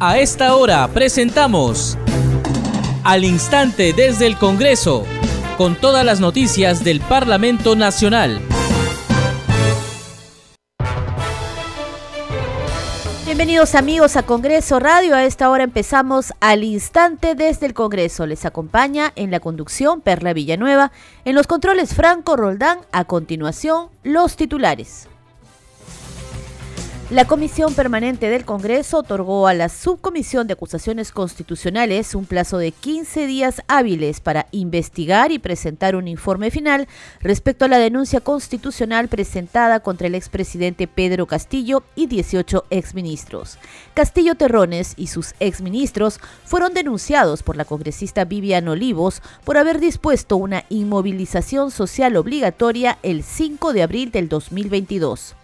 A esta hora presentamos Al Instante desde el Congreso, con todas las noticias del Parlamento Nacional. Bienvenidos amigos a Congreso Radio. A esta hora empezamos al instante desde el Congreso. Les acompaña en la conducción Perla Villanueva, en los controles Franco Roldán. A continuación, los titulares. La Comisión Permanente del Congreso otorgó a la Subcomisión de Acusaciones Constitucionales un plazo de 15 días hábiles para investigar y presentar un informe final respecto a la denuncia constitucional presentada contra el expresidente Pedro Castillo y 18 exministros. Castillo Terrones y sus exministros fueron denunciados por la congresista Vivian Olivos por haber dispuesto una inmovilización social obligatoria el 5 de abril del 2022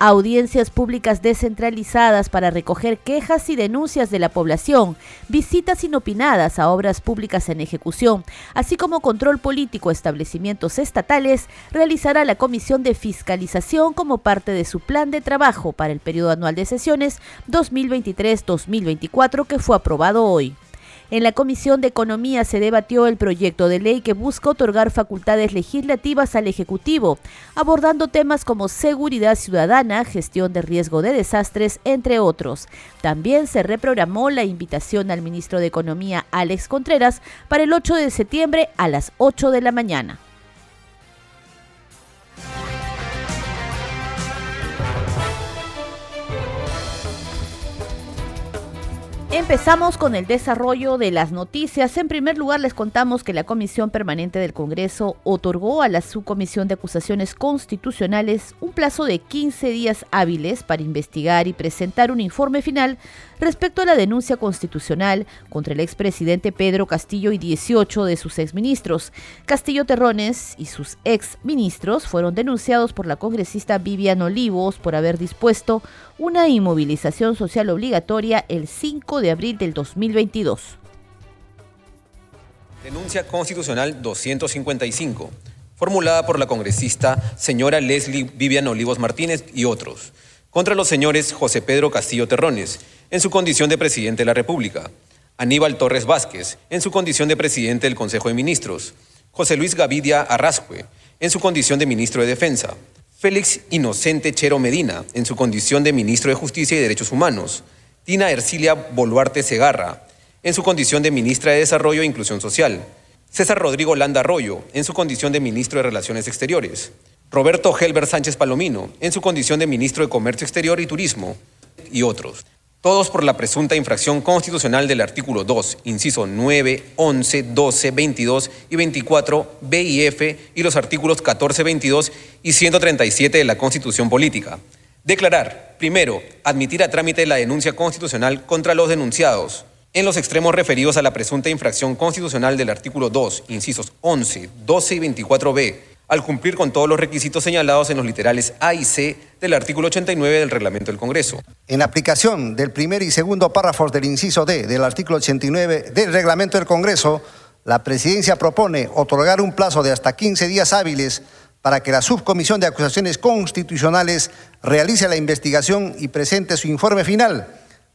audiencias públicas descentralizadas para recoger quejas y denuncias de la población, visitas inopinadas a obras públicas en ejecución, así como control político a establecimientos estatales, realizará la Comisión de Fiscalización como parte de su plan de trabajo para el periodo anual de sesiones 2023-2024 que fue aprobado hoy. En la Comisión de Economía se debatió el proyecto de ley que busca otorgar facultades legislativas al Ejecutivo, abordando temas como seguridad ciudadana, gestión de riesgo de desastres, entre otros. También se reprogramó la invitación al ministro de Economía, Alex Contreras, para el 8 de septiembre a las 8 de la mañana. Empezamos con el desarrollo de las noticias. En primer lugar, les contamos que la Comisión Permanente del Congreso otorgó a la Subcomisión de Acusaciones Constitucionales un plazo de 15 días hábiles para investigar y presentar un informe final respecto a la denuncia constitucional contra el expresidente Pedro Castillo y 18 de sus exministros. Castillo Terrones y sus exministros fueron denunciados por la congresista Vivian Olivos por haber dispuesto una inmovilización social obligatoria el 5 de abril del 2022. Denuncia constitucional 255, formulada por la congresista señora Leslie Vivian Olivos Martínez y otros, contra los señores José Pedro Castillo Terrones, en su condición de presidente de la República, Aníbal Torres Vázquez, en su condición de presidente del Consejo de Ministros, José Luis Gavidia Arrascue, en su condición de ministro de Defensa, Félix Inocente Chero Medina, en su condición de ministro de Justicia y Derechos Humanos, Tina Ercilia Boluarte Segarra, en su condición de ministra de Desarrollo e Inclusión Social, César Rodrigo Landa Arroyo, en su condición de ministro de Relaciones Exteriores, Roberto Helber Sánchez Palomino, en su condición de ministro de Comercio Exterior y Turismo, y otros todos por la presunta infracción constitucional del artículo 2, inciso 9, 11, 12, 22 y 24 B y y los artículos 14, 22 y 137 de la Constitución Política. Declarar, primero, admitir a trámite la denuncia constitucional contra los denunciados en los extremos referidos a la presunta infracción constitucional del artículo 2, incisos 11, 12 y 24 B al cumplir con todos los requisitos señalados en los literales A y C del artículo 89 del reglamento del Congreso. En aplicación del primer y segundo párrafos del inciso D del artículo 89 del reglamento del Congreso, la Presidencia propone otorgar un plazo de hasta 15 días hábiles para que la Subcomisión de Acusaciones Constitucionales realice la investigación y presente su informe final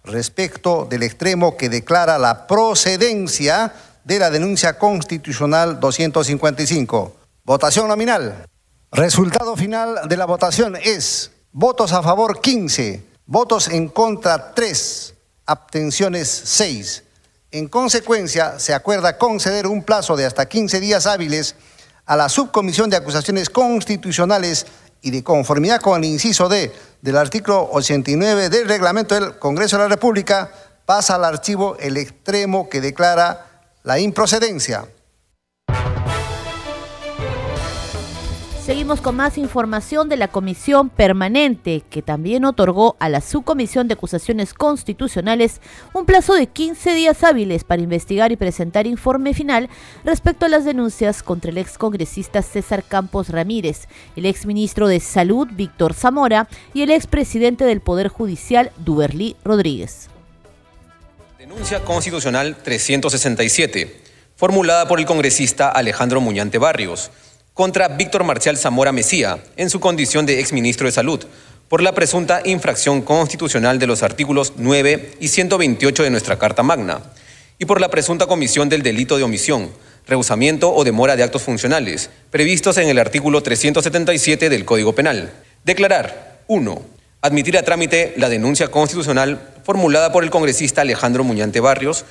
respecto del extremo que declara la procedencia de la denuncia constitucional 255. Votación nominal. Resultado final de la votación es votos a favor 15, votos en contra 3, abstenciones 6. En consecuencia, se acuerda conceder un plazo de hasta 15 días hábiles a la Subcomisión de Acusaciones Constitucionales y de conformidad con el inciso D del artículo 89 del reglamento del Congreso de la República, pasa al archivo el extremo que declara la improcedencia. Seguimos con más información de la Comisión Permanente, que también otorgó a la Subcomisión de Acusaciones Constitucionales un plazo de 15 días hábiles para investigar y presentar informe final respecto a las denuncias contra el excongresista César Campos Ramírez, el exministro de Salud Víctor Zamora y el expresidente del Poder Judicial Duberlí Rodríguez. Denuncia constitucional 367, formulada por el congresista Alejandro Muñante Barrios contra Víctor Marcial Zamora Mesía, en su condición de exministro de Salud, por la presunta infracción constitucional de los artículos 9 y 128 de nuestra Carta Magna, y por la presunta comisión del delito de omisión, rehusamiento o demora de actos funcionales, previstos en el artículo 377 del Código Penal. Declarar, 1. Admitir a trámite la denuncia constitucional formulada por el congresista Alejandro Muñante Barrios.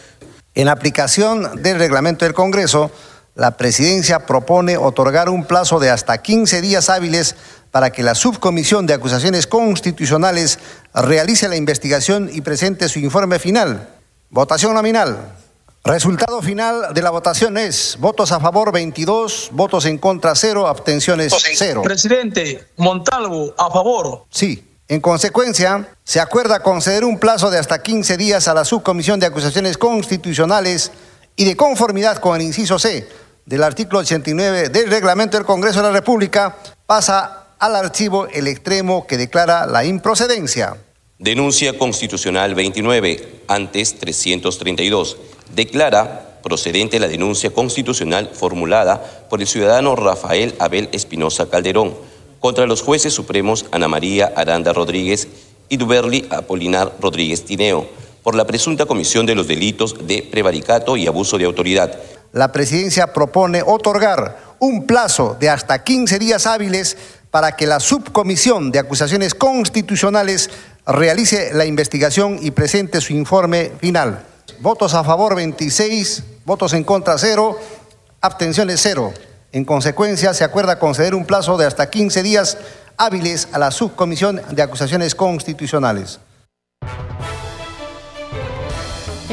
En aplicación del reglamento del Congreso, la presidencia propone otorgar un plazo de hasta 15 días hábiles para que la subcomisión de acusaciones constitucionales realice la investigación y presente su informe final. Votación nominal. Resultado final de la votación es votos a favor 22, votos en contra 0, abstenciones 0. Presidente, Montalvo, a favor. Sí. En consecuencia, se acuerda conceder un plazo de hasta 15 días a la Subcomisión de Acusaciones Constitucionales y de conformidad con el inciso C del artículo 89 del Reglamento del Congreso de la República, pasa al archivo el extremo que declara la improcedencia. Denuncia constitucional 29, antes 332 declara procedente la denuncia constitucional formulada por el ciudadano Rafael Abel Espinosa Calderón contra los jueces supremos Ana María Aranda Rodríguez y Duberli Apolinar Rodríguez Tineo por la presunta comisión de los delitos de prevaricato y abuso de autoridad. La presidencia propone otorgar un plazo de hasta 15 días hábiles para que la subcomisión de acusaciones constitucionales realice la investigación y presente su informe final. Votos a favor 26, votos en contra 0, abstenciones 0. En consecuencia, se acuerda conceder un plazo de hasta 15 días hábiles a la subcomisión de acusaciones constitucionales.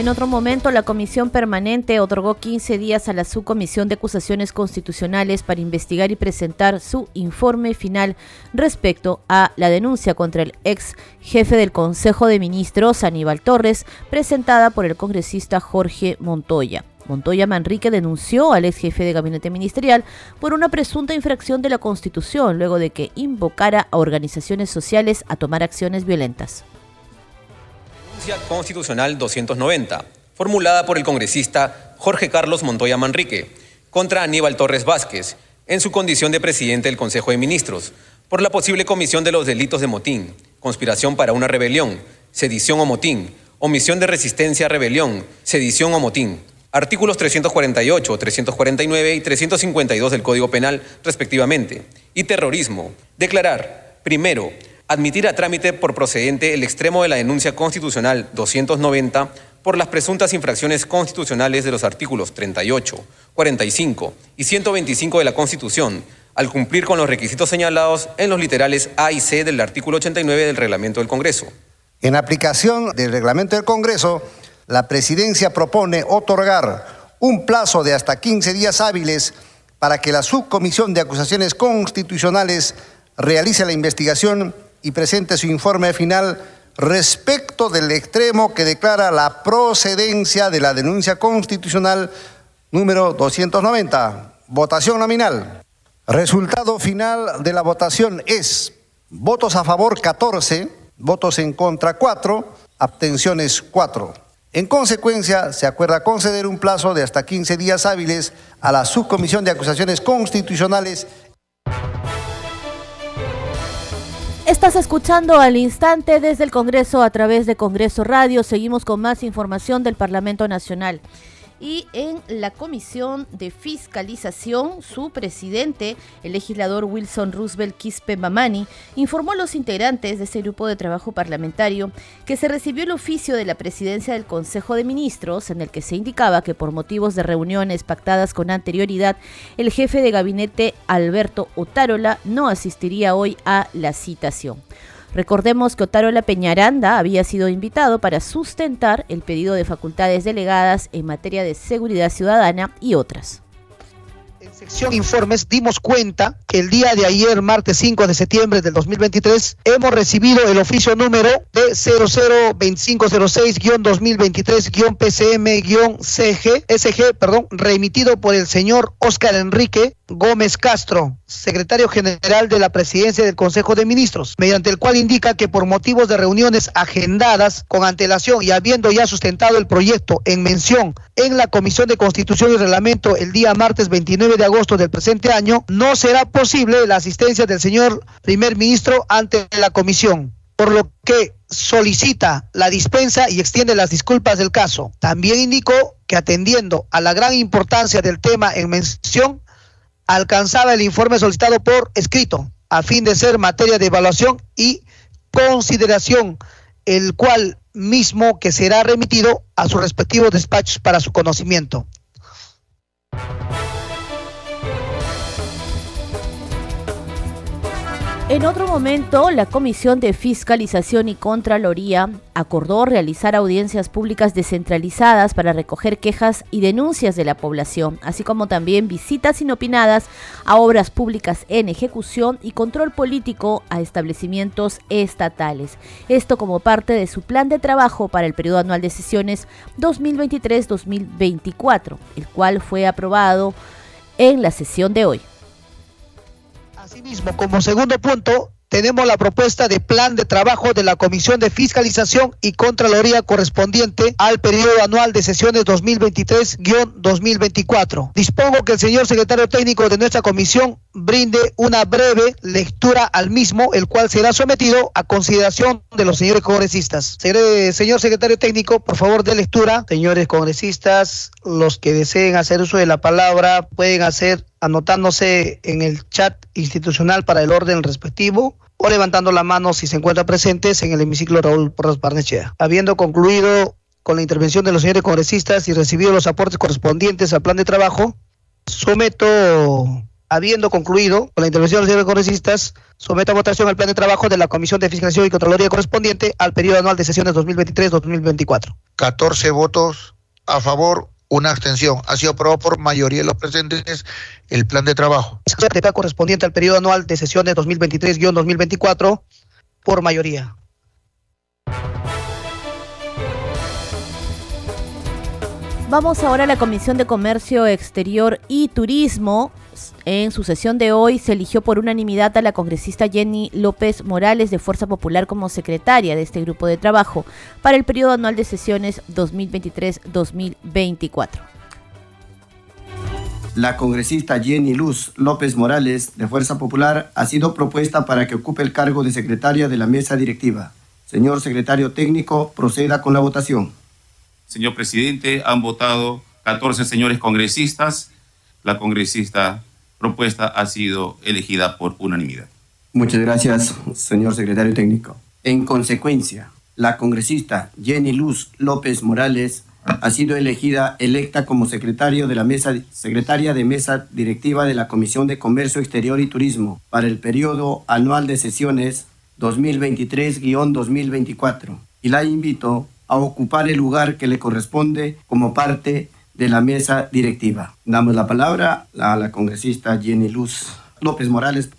En otro momento, la Comisión Permanente otorgó 15 días a la Subcomisión de Acusaciones Constitucionales para investigar y presentar su informe final respecto a la denuncia contra el ex jefe del Consejo de Ministros, Aníbal Torres, presentada por el congresista Jorge Montoya. Montoya Manrique denunció al ex jefe de gabinete ministerial por una presunta infracción de la Constitución luego de que invocara a organizaciones sociales a tomar acciones violentas. Constitucional 290, formulada por el congresista Jorge Carlos Montoya Manrique, contra Aníbal Torres Vázquez, en su condición de presidente del Consejo de Ministros, por la posible comisión de los delitos de motín, conspiración para una rebelión, sedición o motín, omisión de resistencia a rebelión, sedición o motín. Artículos 348, 349 y 352 del Código Penal, respectivamente. Y terrorismo. Declarar, primero, admitir a trámite por procedente el extremo de la denuncia constitucional 290 por las presuntas infracciones constitucionales de los artículos 38, 45 y 125 de la Constitución, al cumplir con los requisitos señalados en los literales A y C del artículo 89 del reglamento del Congreso. En aplicación del reglamento del Congreso, la presidencia propone otorgar un plazo de hasta 15 días hábiles para que la subcomisión de acusaciones constitucionales realice la investigación y presente su informe final respecto del extremo que declara la procedencia de la denuncia constitucional número 290. Votación nominal. Resultado final de la votación es votos a favor 14, votos en contra 4, abstenciones 4. En consecuencia, se acuerda conceder un plazo de hasta 15 días hábiles a la Subcomisión de Acusaciones Constitucionales Estás escuchando al instante desde el Congreso a través de Congreso Radio. Seguimos con más información del Parlamento Nacional. Y en la Comisión de Fiscalización, su presidente, el legislador Wilson Roosevelt Quispe Mamani, informó a los integrantes de ese grupo de trabajo parlamentario que se recibió el oficio de la presidencia del Consejo de Ministros en el que se indicaba que por motivos de reuniones pactadas con anterioridad, el jefe de gabinete Alberto Otárola no asistiría hoy a la citación. Recordemos que Otárola Peñaranda había sido invitado para sustentar el pedido de facultades delegadas en materia de seguridad ciudadana y otras. En sección informes dimos cuenta que el día de ayer, martes 5 de septiembre del 2023, hemos recibido el oficio número de 002506-2023-PCM-CG, SG, perdón, remitido por el señor Oscar Enrique Gómez Castro, secretario general de la presidencia del Consejo de Ministros, mediante el cual indica que por motivos de reuniones agendadas con antelación y habiendo ya sustentado el proyecto en mención en la Comisión de Constitución y Reglamento el día martes 29 de agosto del presente año, no será posible la asistencia del señor primer ministro ante la comisión por lo que solicita la dispensa y extiende las disculpas del caso. También indicó que atendiendo a la gran importancia del tema en mención, alcanzaba el informe solicitado por escrito, a fin de ser materia de evaluación y consideración, el cual mismo que será remitido a sus respectivos despachos para su conocimiento. En otro momento, la Comisión de Fiscalización y Contraloría acordó realizar audiencias públicas descentralizadas para recoger quejas y denuncias de la población, así como también visitas inopinadas a obras públicas en ejecución y control político a establecimientos estatales. Esto como parte de su plan de trabajo para el periodo anual de sesiones 2023-2024, el cual fue aprobado en la sesión de hoy. Asimismo, como segundo punto, tenemos la propuesta de plan de trabajo de la Comisión de Fiscalización y Contraloría correspondiente al periodo anual de sesiones 2023-2024. Dispongo que el señor secretario técnico de nuestra comisión brinde una breve lectura al mismo, el cual será sometido a consideración de los señores congresistas. Señor secretario técnico, por favor, de lectura. Señores congresistas, los que deseen hacer uso de la palabra pueden hacer anotándose en el chat institucional para el orden respectivo o levantando la mano si se encuentran presentes en el hemiciclo Raúl Porras Barnechea. Habiendo concluido con la intervención de los señores congresistas y recibido los aportes correspondientes al plan de trabajo, someto, habiendo concluido con la intervención de los señores congresistas, someto a votación el plan de trabajo de la Comisión de Fiscalización y Contraloría correspondiente al periodo anual de sesiones 2023-2024. 14 votos a favor, una abstención. Ha sido aprobado por mayoría de los presentes el plan de trabajo. Secretaría correspondiente al periodo anual de sesiones 2023-2024 por mayoría. Vamos ahora a la Comisión de Comercio Exterior y Turismo. En su sesión de hoy se eligió por unanimidad a la congresista Jenny López Morales de Fuerza Popular como secretaria de este grupo de trabajo para el periodo anual de sesiones 2023-2024. La congresista Jenny Luz López Morales de Fuerza Popular ha sido propuesta para que ocupe el cargo de secretaria de la mesa directiva. Señor secretario técnico, proceda con la votación. Señor presidente, han votado 14 señores congresistas. La congresista propuesta ha sido elegida por unanimidad. Muchas gracias, señor secretario técnico. En consecuencia, la congresista Jenny Luz López Morales ha sido elegida electa como secretario de la mesa, secretaria de mesa directiva de la Comisión de Comercio Exterior y Turismo para el periodo anual de sesiones 2023-2024 y la invito a ocupar el lugar que le corresponde como parte de la mesa directiva. Damos la palabra a la congresista Jenny Luz López Morales.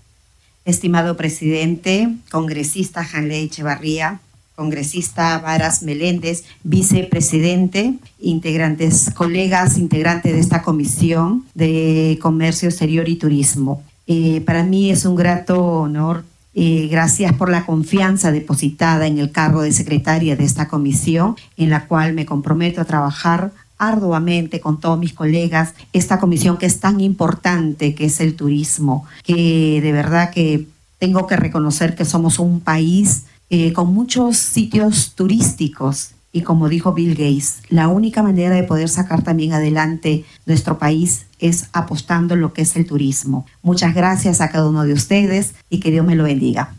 Estimado presidente, congresista Janley Echevarría, congresista Varas Meléndez, vicepresidente, integrantes, colegas integrantes de esta comisión de Comercio Exterior y Turismo. Eh, para mí es un grato honor eh, gracias por la confianza depositada en el cargo de secretaria de esta comisión, en la cual me comprometo a trabajar arduamente con todos mis colegas esta comisión que es tan importante, que es el turismo, que de verdad que tengo que reconocer que somos un país eh, con muchos sitios turísticos y como dijo Bill Gates, la única manera de poder sacar también adelante nuestro país es apostando en lo que es el turismo. Muchas gracias a cada uno de ustedes y que Dios me lo bendiga.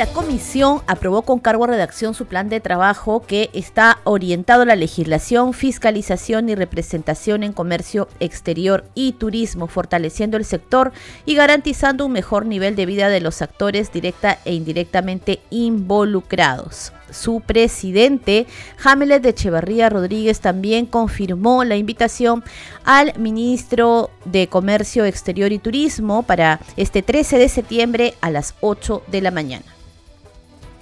La comisión aprobó con cargo a redacción su plan de trabajo que está orientado a la legislación, fiscalización y representación en comercio exterior y turismo, fortaleciendo el sector y garantizando un mejor nivel de vida de los actores directa e indirectamente involucrados. Su presidente, Jamelet de Echeverría Rodríguez, también confirmó la invitación al ministro de Comercio Exterior y Turismo para este 13 de septiembre a las 8 de la mañana.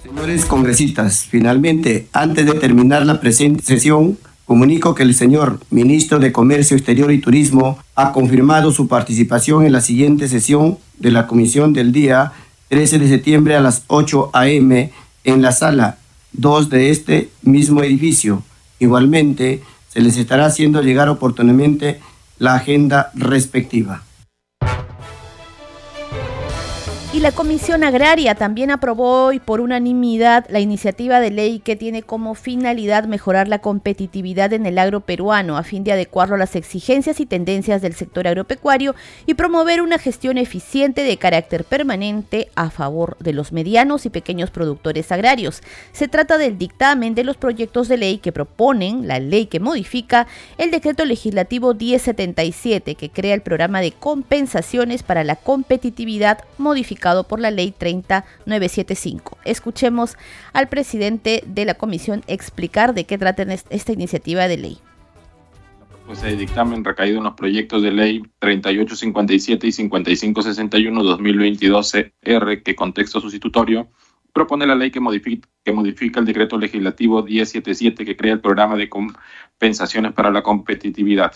Señores congresistas, finalmente, antes de terminar la presente sesión, Comunico que el señor ministro de Comercio Exterior y Turismo ha confirmado su participación en la siguiente sesión de la comisión del día 13 de septiembre a las 8 a.m. en la sala 2 de este mismo edificio. Igualmente, se les estará haciendo llegar oportunamente la agenda respectiva. Y la Comisión Agraria también aprobó hoy por unanimidad la iniciativa de ley que tiene como finalidad mejorar la competitividad en el agro peruano a fin de adecuarlo a las exigencias y tendencias del sector agropecuario y promover una gestión eficiente de carácter permanente a favor de los medianos y pequeños productores agrarios. Se trata del dictamen de los proyectos de ley que proponen la ley que modifica el decreto legislativo 1077 que crea el programa de compensaciones para la competitividad modificado por la ley 30975. Escuchemos al presidente de la comisión explicar de qué trata esta iniciativa de ley. La propuesta de dictamen recaído en los proyectos de ley 3857 y 5561-2022-CR, que contexto sustitutorio, propone la ley que modifica, que modifica el decreto legislativo 1077 que crea el programa de compensaciones para la competitividad.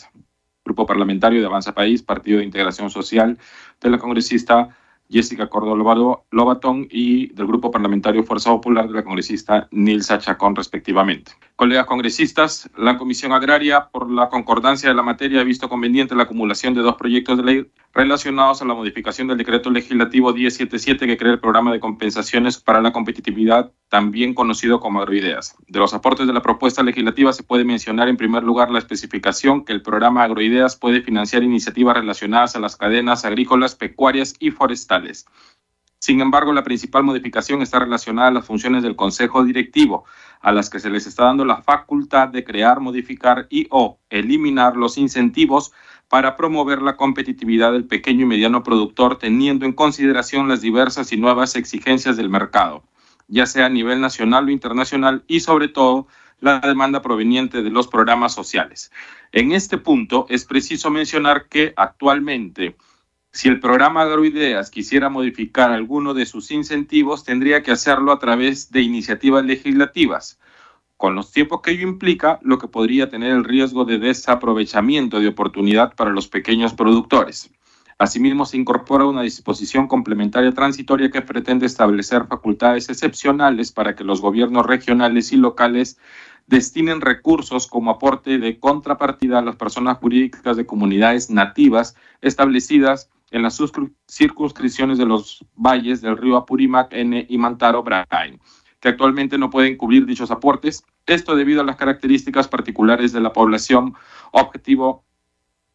Grupo Parlamentario de Avanza País, Partido de Integración Social de la congresista Jessica Córdoba Lobatón y del Grupo Parlamentario Fuerza Popular de la congresista Nilsa Chacón, respectivamente. Colegas congresistas, la Comisión Agraria, por la concordancia de la materia, ha visto conveniente la acumulación de dos proyectos de ley relacionados a la modificación del decreto legislativo 1077 que crea el programa de compensaciones para la competitividad, también conocido como Agroideas. De los aportes de la propuesta legislativa se puede mencionar en primer lugar la especificación que el programa Agroideas puede financiar iniciativas relacionadas a las cadenas agrícolas, pecuarias y forestales. Sin embargo, la principal modificación está relacionada a las funciones del Consejo Directivo, a las que se les está dando la facultad de crear, modificar y o eliminar los incentivos para promover la competitividad del pequeño y mediano productor teniendo en consideración las diversas y nuevas exigencias del mercado, ya sea a nivel nacional o internacional y sobre todo la demanda proveniente de los programas sociales. En este punto es preciso mencionar que actualmente si el programa Agroideas quisiera modificar alguno de sus incentivos, tendría que hacerlo a través de iniciativas legislativas con los tiempos que ello implica, lo que podría tener el riesgo de desaprovechamiento de oportunidad para los pequeños productores. Asimismo, se incorpora una disposición complementaria transitoria que pretende establecer facultades excepcionales para que los gobiernos regionales y locales destinen recursos como aporte de contrapartida a las personas jurídicas de comunidades nativas establecidas en las circunscripciones de los valles del río Apurímac, N y Mantaro, Brain que actualmente no pueden cubrir dichos aportes. Esto debido a las características particulares de la población objetivo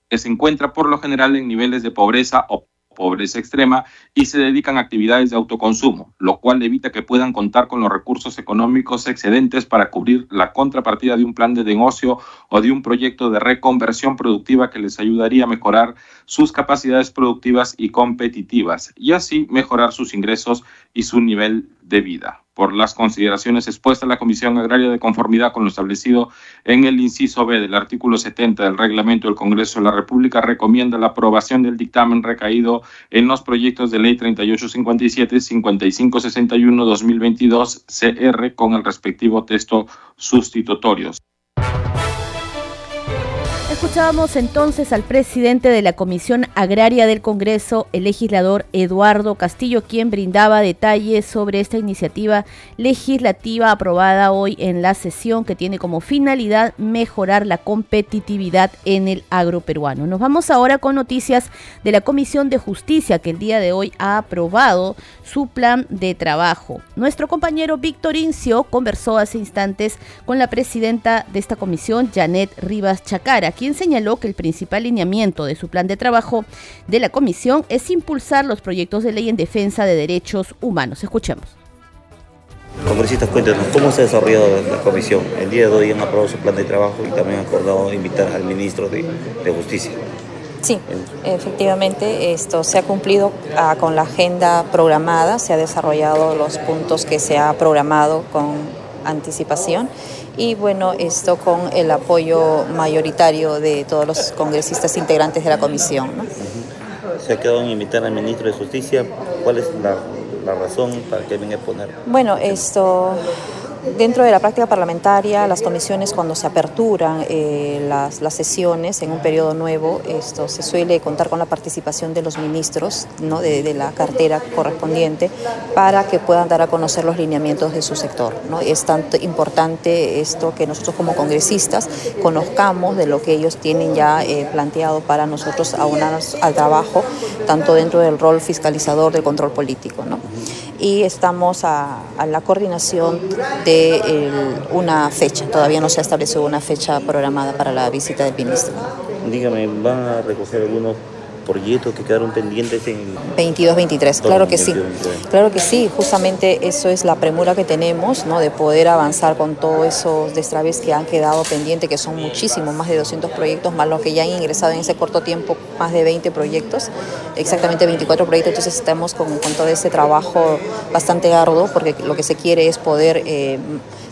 que se encuentra por lo general en niveles de pobreza o pobreza extrema y se dedican a actividades de autoconsumo, lo cual evita que puedan contar con los recursos económicos excedentes para cubrir la contrapartida de un plan de negocio o de un proyecto de reconversión productiva que les ayudaría a mejorar sus capacidades productivas y competitivas y así mejorar sus ingresos y su nivel de vida por las consideraciones expuestas, la Comisión Agraria de conformidad con lo establecido en el inciso B del artículo 70 del reglamento del Congreso de la República recomienda la aprobación del dictamen recaído en los proyectos de ley 3857, 5561, 2022 CR con el respectivo texto sustitutorio. Escuchábamos entonces al presidente de la Comisión Agraria del Congreso, el legislador Eduardo Castillo, quien brindaba detalles sobre esta iniciativa legislativa aprobada hoy en la sesión que tiene como finalidad mejorar la competitividad en el agro peruano. Nos vamos ahora con noticias de la Comisión de Justicia que el día de hoy ha aprobado su plan de trabajo. Nuestro compañero Víctor Incio conversó hace instantes con la presidenta de esta comisión, Janet Rivas Chacara, quien señaló que el principal lineamiento de su plan de trabajo de la comisión es impulsar los proyectos de ley en defensa de derechos humanos. Escuchemos. Congresistas, cuéntenos, ¿cómo se ha desarrollado la comisión? El día de hoy han aprobado su plan de trabajo y también han acordado invitar al ministro de, Justicia. Sí, efectivamente, esto se ha cumplido ah, con la agenda programada, se ha desarrollado los puntos que se ha programado con anticipación y bueno, esto con el apoyo mayoritario de todos los congresistas integrantes de la comisión. Se ha quedado en invitar al ministro de Justicia. ¿Cuál es la, razón para que venga a poner? Bueno, esto dentro de la práctica parlamentaria, las comisiones cuando se aperturan eh, las, las, sesiones en un periodo nuevo, esto se suele contar con la participación de los ministros ¿no? de, de, la cartera correspondiente para que puedan dar a conocer los lineamientos de su sector. ¿no? Es tanto importante esto que nosotros como congresistas conozcamos de lo que ellos tienen ya eh, planteado para nosotros aunarnos al trabajo, tanto dentro del rol fiscalizador del control político. ¿no? Y estamos a, a la coordinación de una fecha. Todavía no se ha establecido una fecha programada para la visita del ministro. Dígame, ¿van a recoger algunos proyectos que quedaron pendientes en 22 23 claro que sí claro que sí justamente eso es la premura que tenemos no de poder avanzar con todos esos destraves que han quedado pendientes que son muchísimos más de 200 proyectos más los que ya han ingresado en ese corto tiempo más de 20 proyectos exactamente 24 proyectos entonces estamos con, con todo ese trabajo bastante arduo porque lo que se quiere es poder eh,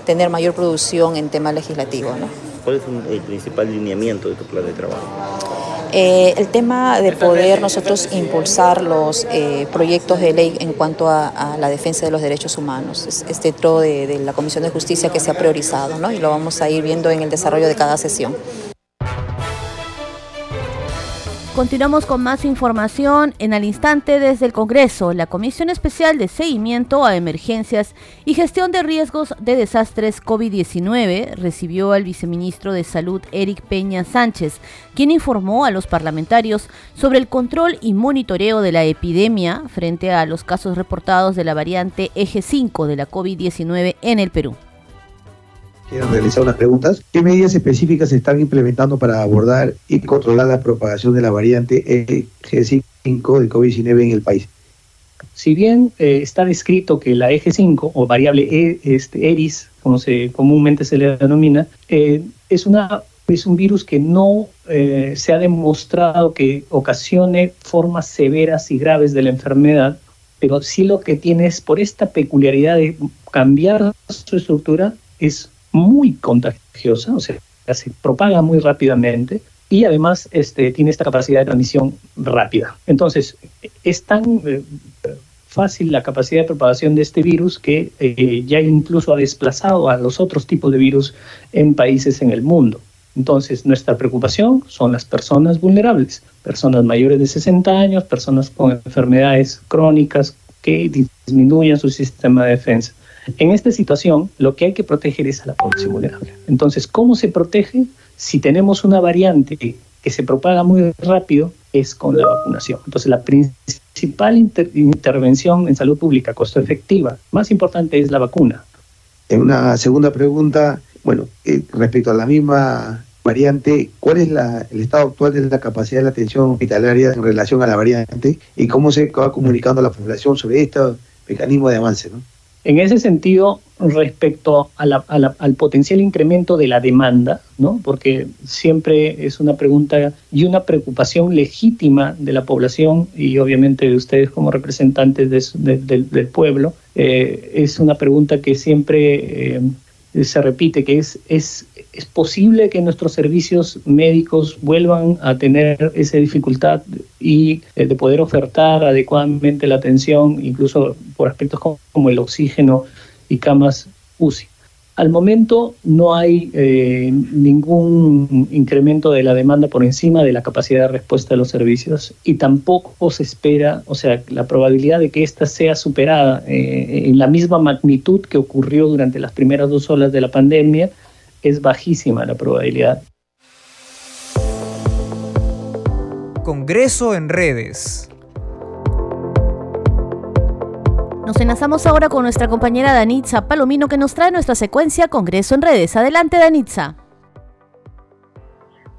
tener mayor producción en tema legislativo ¿no? ¿Cuál es el principal lineamiento de tu plan de trabajo? Eh, el tema de poder nosotros impulsar los eh, proyectos de ley en cuanto a, a, la defensa de los derechos humanos. Es, es dentro de, de, la Comisión de Justicia que se ha priorizado ¿no? y lo vamos a ir viendo en el desarrollo de cada sesión. Continuamos con más información en al instante desde el Congreso. La Comisión Especial de Seguimiento a Emergencias y Gestión de Riesgos de Desastres COVID-19 recibió al viceministro de Salud Eric Peña Sánchez, quien informó a los parlamentarios sobre el control y monitoreo de la epidemia frente a los casos reportados de la variante Eje 5 de la COVID-19 en el Perú quieren realizar unas preguntas. ¿Qué medidas específicas se están implementando para abordar y controlar la propagación de la variante EG5 del COVID-19 en el país? Si bien eh, está descrito que la eje 5 o variable e, este, ERIS, como se, comúnmente se le denomina, eh, es, una, es un virus que no eh, se ha demostrado que ocasione formas severas y graves de la enfermedad, pero sí lo que tiene es por esta peculiaridad de cambiar su estructura, es muy contagiosa, o sea, se propaga muy rápidamente y además este, tiene esta capacidad de transmisión rápida. Entonces, es tan eh, fácil la capacidad de propagación de este virus que eh, ya incluso ha desplazado a los otros tipos de virus en países en el mundo. Entonces, nuestra preocupación son las personas vulnerables, personas mayores de 60 años, personas con enfermedades crónicas que disminuyan su sistema de defensa. En esta situación, lo que hay que proteger es a la población vulnerable. Entonces, ¿cómo se protege? Si tenemos una variante que se propaga muy rápido, es con la vacunación. Entonces, la principal inter intervención en salud pública costo efectiva, más importante es la vacuna. En una segunda pregunta, bueno, eh, respecto a la misma variante, ¿cuál es la, el estado actual de la capacidad de la atención hospitalaria en relación a la variante y cómo se va comunicando a la población sobre este mecanismo de avance? ¿no? En ese sentido, respecto a la, a la, al potencial incremento de la demanda, ¿no? porque siempre es una pregunta y una preocupación legítima de la población y obviamente de ustedes como representantes de, de, de, del pueblo, eh, es una pregunta que siempre eh, se repite, que es, es, es posible que nuestros servicios médicos vuelvan a tener esa dificultad y eh, de poder ofertar adecuadamente la atención, incluso por aspectos como, el oxígeno y camas UCI. Al momento no hay eh, ningún incremento de la demanda por encima de la capacidad de respuesta de los servicios y tampoco se espera, o sea, la probabilidad de que ésta sea superada eh, en la misma magnitud que ocurrió durante las primeras dos olas de la pandemia es bajísima la probabilidad. Congreso en redes. Nos enlazamos ahora con nuestra compañera Danitza Palomino que nos trae nuestra secuencia Congreso en redes. Adelante, Danitza.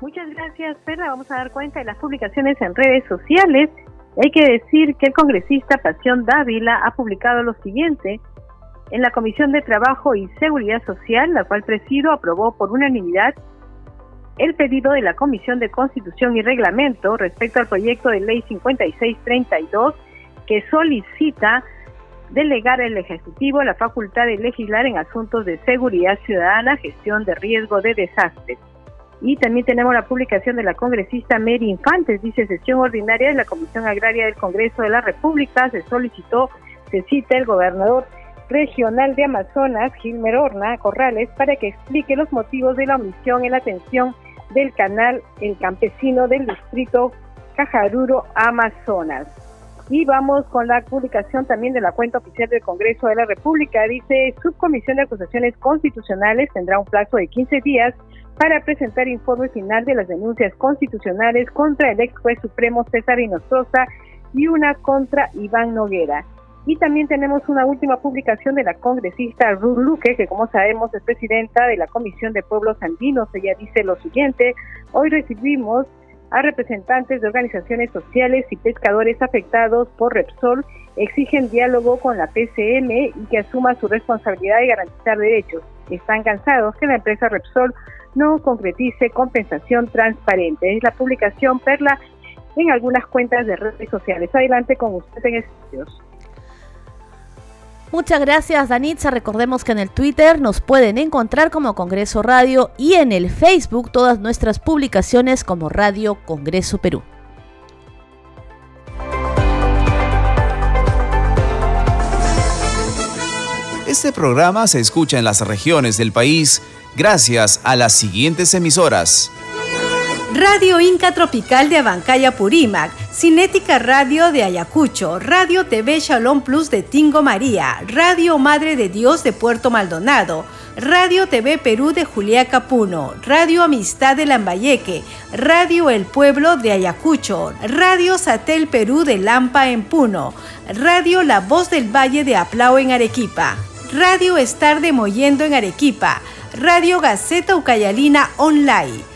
Muchas gracias, Perla. Vamos a dar cuenta de las publicaciones en redes sociales. Hay que decir que el congresista Pasión Dávila ha publicado lo siguiente. En la Comisión de Trabajo y Seguridad Social, la cual presido, aprobó por unanimidad el pedido de la Comisión de Constitución y Reglamento respecto al proyecto de ley 5632 que solicita delegar al Ejecutivo la facultad de legislar en asuntos de seguridad ciudadana, gestión de riesgo de desastres. Y también tenemos la publicación de la congresista Mary Infantes, dice sesión ordinaria de la Comisión Agraria del Congreso de la República, se solicitó, se cita el gobernador regional de Amazonas, Gilmer Horna Corrales, para que explique los motivos de la omisión en la atención del canal El Campesino del Distrito Cajaruro, Amazonas. Y vamos con la publicación también de la cuenta oficial del Congreso de la República. Dice, Subcomisión de Acusaciones Constitucionales tendrá un plazo de 15 días para presentar informe final de las denuncias constitucionales contra el ex juez supremo César Inostroza y una contra Iván Noguera. Y también tenemos una última publicación de la congresista Ruth Luque, que como sabemos es presidenta de la Comisión de Pueblos Andinos. Ella dice lo siguiente, hoy recibimos a representantes de organizaciones sociales y pescadores afectados por Repsol exigen diálogo con la PCM y que asuma su responsabilidad de garantizar derechos. Están cansados que la empresa Repsol no concretice compensación transparente. Es la publicación Perla en algunas cuentas de redes sociales. Adelante con usted en estudios. Muchas gracias, Danitza. Recordemos que en el Twitter nos pueden encontrar como Congreso Radio y en el Facebook todas nuestras publicaciones como Radio Congreso Perú. Este programa se escucha en las regiones del país gracias a las siguientes emisoras. Radio Inca Tropical de Abancaya Purímac, Cinética Radio de Ayacucho, Radio TV Shalom Plus de Tingo María, Radio Madre de Dios de Puerto Maldonado, Radio TV Perú de Juliaca Puno, Radio Amistad de Lambayeque, Radio El Pueblo de Ayacucho, Radio Satel Perú de Lampa en Puno, Radio La Voz del Valle de Aplao en Arequipa, Radio Estar de Moyendo en Arequipa, Radio Gaceta Ucayalina Online,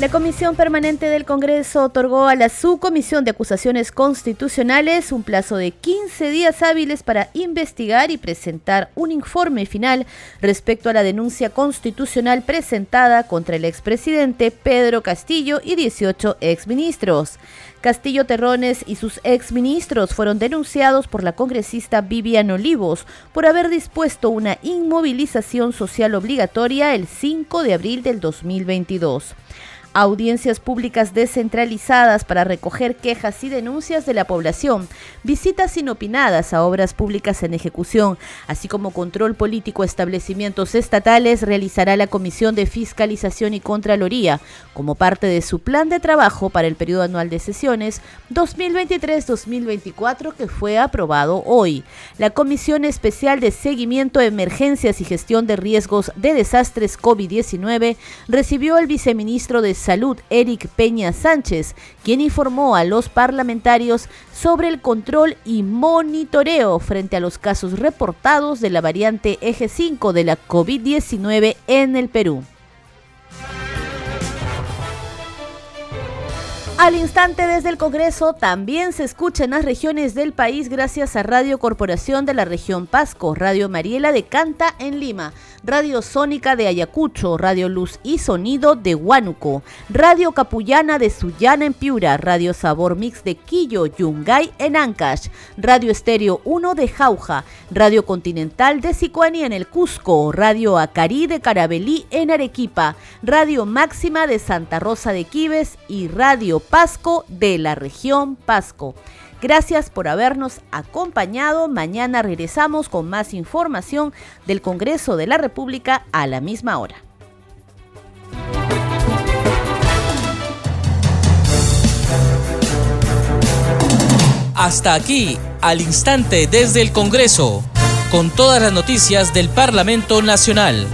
La Comisión Permanente del Congreso otorgó a la Subcomisión de Acusaciones Constitucionales un plazo de 15 días hábiles para investigar y presentar un informe final respecto a la denuncia constitucional presentada contra el expresidente Pedro Castillo y 18 exministros. Castillo Terrones y sus exministros fueron denunciados por la congresista Vivian Olivos por haber dispuesto una inmovilización social obligatoria el 5 de abril del 2022 audiencias públicas descentralizadas para recoger quejas y denuncias de la población, visitas inopinadas a obras públicas en ejecución, así como control político a establecimientos estatales, realizará la Comisión de Fiscalización y Contraloría como parte de su plan de trabajo para el periodo anual de sesiones 2023-2024 que fue aprobado hoy. La Comisión Especial de Seguimiento de Emergencias y Gestión de Riesgos de Desastres COVID-19 recibió al viceministro de Salud, Eric Peña Sánchez, quien informó a los parlamentarios sobre el control y monitoreo frente a los casos reportados de la variante Eje 5 de la COVID-19 en el Perú. Al instante desde el Congreso también se escucha en las regiones del país gracias a Radio Corporación de la región Pasco, Radio Mariela de Canta en Lima, Radio Sónica de Ayacucho, Radio Luz y Sonido de Huánuco, Radio Capullana de Sullana en Piura, Radio Sabor Mix de Quillo, Yungay en Ancash, Radio Estéreo 1 de Jauja, Radio Continental de Sicuani en el Cusco, Radio Acarí de Carabelí en Arequipa, Radio Máxima de Santa Rosa de Quives y Radio Pasco de la región Pasco. Gracias por habernos acompañado. Mañana regresamos con más información del Congreso de la República a la misma hora. Hasta aquí, al instante desde el Congreso, con todas las noticias del Parlamento Nacional.